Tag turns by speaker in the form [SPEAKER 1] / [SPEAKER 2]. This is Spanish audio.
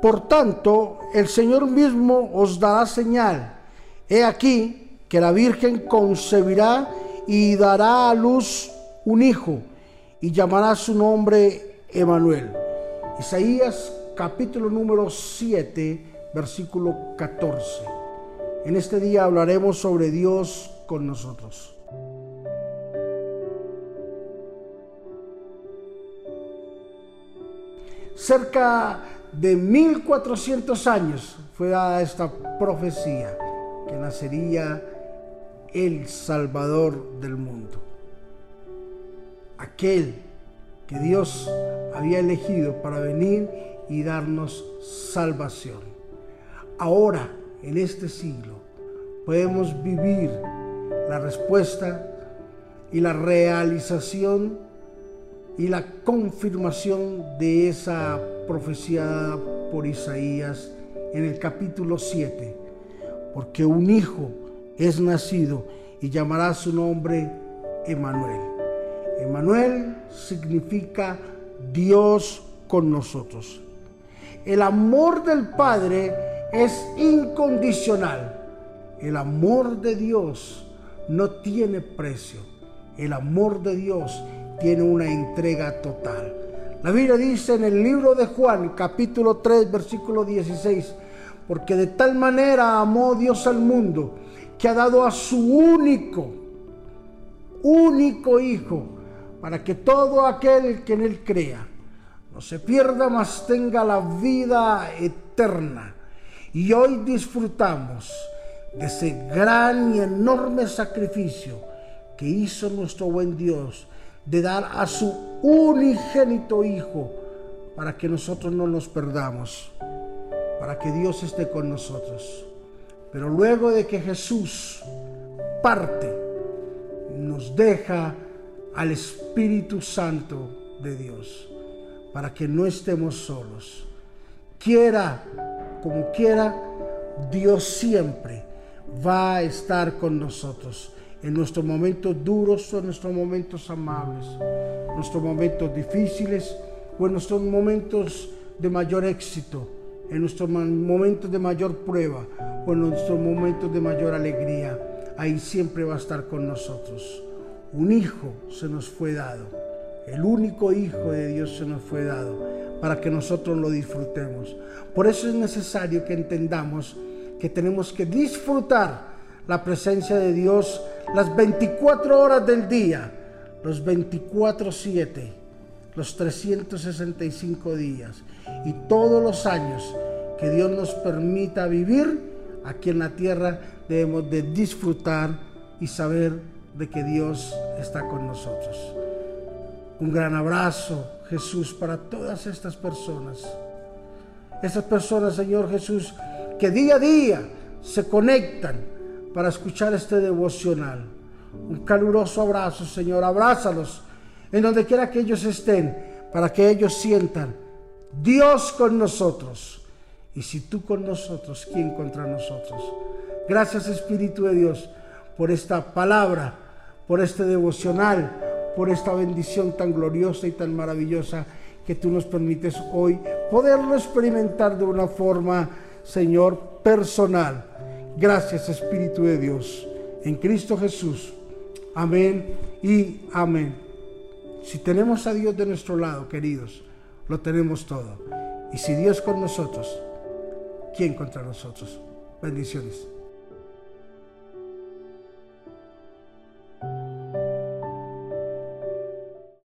[SPEAKER 1] Por tanto, el Señor mismo os dará señal. He aquí que la Virgen concebirá y dará a luz un hijo y llamará su nombre Emanuel. Isaías capítulo número 7, versículo 14. En este día hablaremos sobre Dios con nosotros. Cerca de 1400 años fue dada esta profecía que nacería el Salvador del mundo. Aquel que Dios había elegido para venir y darnos salvación. Ahora, en este siglo, podemos vivir la respuesta y la realización y la confirmación de esa profecía por Isaías en el capítulo 7, porque un hijo es nacido y llamará su nombre Emanuel. Emanuel significa Dios con nosotros. El amor del Padre es incondicional. El amor de Dios no tiene precio. El amor de Dios tiene una entrega total. La Biblia dice en el libro de Juan, capítulo 3, versículo 16, porque de tal manera amó Dios al mundo que ha dado a su único, único Hijo, para que todo aquel que en Él crea no se pierda, mas tenga la vida eterna. Y hoy disfrutamos de ese gran y enorme sacrificio que hizo nuestro buen Dios de dar a su unigénito Hijo para que nosotros no nos perdamos, para que Dios esté con nosotros. Pero luego de que Jesús parte, nos deja al Espíritu Santo de Dios para que no estemos solos. Quiera como quiera, Dios siempre va a estar con nosotros en nuestros momentos duros o en nuestros momentos amables, nuestros momentos difíciles o en nuestros momentos de mayor éxito, en nuestros momentos de mayor prueba o en nuestros momentos de mayor alegría. Ahí siempre va a estar con nosotros. Un hijo se nos fue dado, el único hijo de Dios se nos fue dado para que nosotros lo disfrutemos. Por eso es necesario que entendamos que tenemos que disfrutar la presencia de Dios las 24 horas del día, los 24/7, los 365 días y todos los años que Dios nos permita vivir aquí en la tierra, debemos de disfrutar y saber de que Dios está con nosotros. Un gran abrazo, Jesús, para todas estas personas. Estas personas, Señor Jesús, que día a día se conectan para escuchar este devocional. Un caluroso abrazo, Señor. Abrázalos en donde quiera que ellos estén, para que ellos sientan Dios con nosotros. Y si tú con nosotros, ¿quién contra nosotros? Gracias Espíritu de Dios por esta palabra, por este devocional, por esta bendición tan gloriosa y tan maravillosa que tú nos permites hoy poderlo experimentar de una forma, Señor, personal Gracias Espíritu de Dios. En Cristo Jesús. Amén y amén. Si tenemos a Dios de nuestro lado, queridos, lo tenemos todo. Y si Dios con nosotros, ¿quién contra nosotros? Bendiciones.